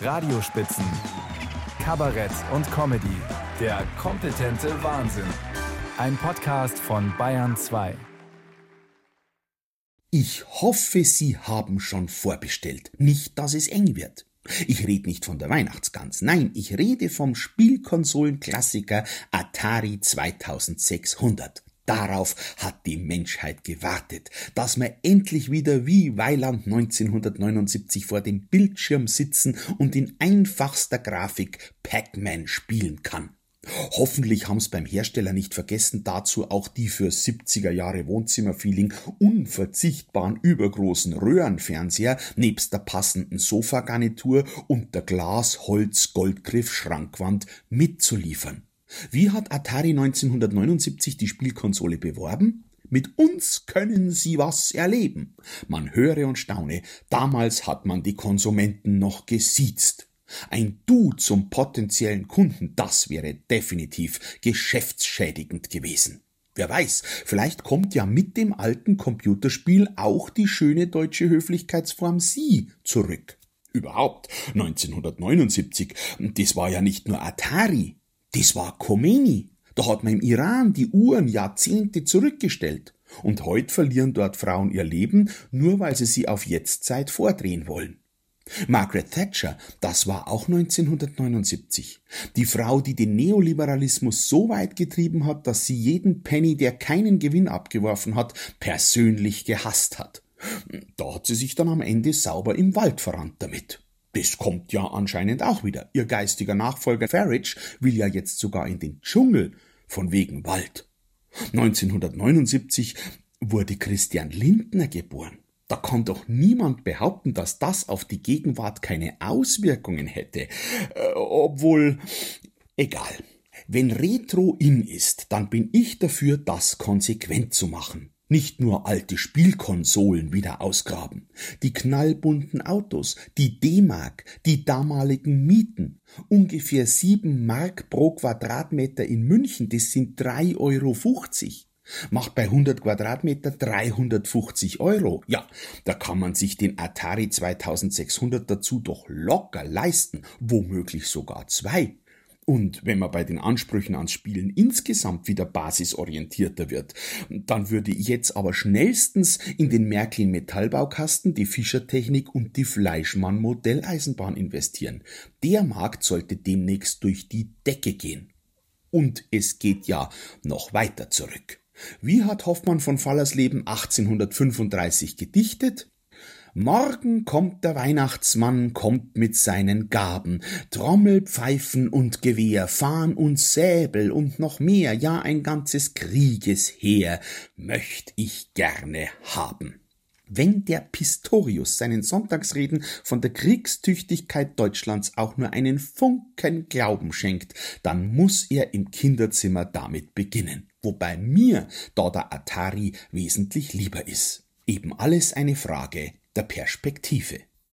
Radiospitzen, Kabarett und Comedy. Der kompetente Wahnsinn. Ein Podcast von Bayern 2. Ich hoffe, Sie haben schon vorbestellt. Nicht, dass es eng wird. Ich rede nicht von der Weihnachtsgans, nein, ich rede vom Spielkonsolenklassiker Atari 2600. Darauf hat die Menschheit gewartet, dass man endlich wieder wie Weiland 1979 vor dem Bildschirm sitzen und in einfachster Grafik Pac-Man spielen kann. Hoffentlich haben's beim Hersteller nicht vergessen, dazu auch die für 70er Jahre Wohnzimmerfeeling unverzichtbaren übergroßen Röhrenfernseher nebst der passenden Sofagarnitur und der Glas-Holz-Goldgriff-Schrankwand mitzuliefern. Wie hat Atari 1979 die Spielkonsole beworben? Mit uns können Sie was erleben. Man höre und staune, damals hat man die Konsumenten noch gesiezt. Ein Du zum potenziellen Kunden, das wäre definitiv geschäftsschädigend gewesen. Wer weiß, vielleicht kommt ja mit dem alten Computerspiel auch die schöne deutsche Höflichkeitsform Sie zurück. Überhaupt, 1979, das war ja nicht nur Atari, das war Khomeini. Da hat man im Iran die Uhren Jahrzehnte zurückgestellt. Und heute verlieren dort Frauen ihr Leben, nur weil sie sie auf Jetztzeit vordrehen wollen. Margaret Thatcher, das war auch 1979. Die Frau, die den Neoliberalismus so weit getrieben hat, dass sie jeden Penny, der keinen Gewinn abgeworfen hat, persönlich gehasst hat. Da hat sie sich dann am Ende sauber im Wald verrannt damit. Das kommt ja anscheinend auch wieder. Ihr geistiger Nachfolger Farage will ja jetzt sogar in den Dschungel, von wegen Wald. 1979 wurde Christian Lindner geboren. Da kann doch niemand behaupten, dass das auf die Gegenwart keine Auswirkungen hätte. Äh, obwohl, egal. Wenn Retro in ist, dann bin ich dafür, das konsequent zu machen. Nicht nur alte Spielkonsolen wieder ausgraben, die knallbunten Autos, die D-Mark, die damaligen Mieten. Ungefähr sieben Mark pro Quadratmeter in München, das sind drei Euro. fünfzig. Macht bei 100 Quadratmeter 350 Euro. Ja, da kann man sich den Atari 2600 dazu doch locker leisten, womöglich sogar zwei. Und wenn man bei den Ansprüchen ans Spielen insgesamt wieder basisorientierter wird, dann würde ich jetzt aber schnellstens in den Märklin Metallbaukasten, die Fischertechnik und die Fleischmann Modelleisenbahn investieren. Der Markt sollte demnächst durch die Decke gehen. Und es geht ja noch weiter zurück. Wie hat Hoffmann von Fallersleben 1835 gedichtet? Morgen kommt der Weihnachtsmann, kommt mit seinen Gaben, Trommel, Pfeifen und Gewehr, Fahn und Säbel und noch mehr, ja ein ganzes Kriegesheer möcht ich gerne haben. Wenn der Pistorius seinen Sonntagsreden von der Kriegstüchtigkeit Deutschlands auch nur einen Funken Glauben schenkt, dann muss er im Kinderzimmer damit beginnen. Wobei mir da der Atari wesentlich lieber ist. Eben alles eine Frage der Perspektive.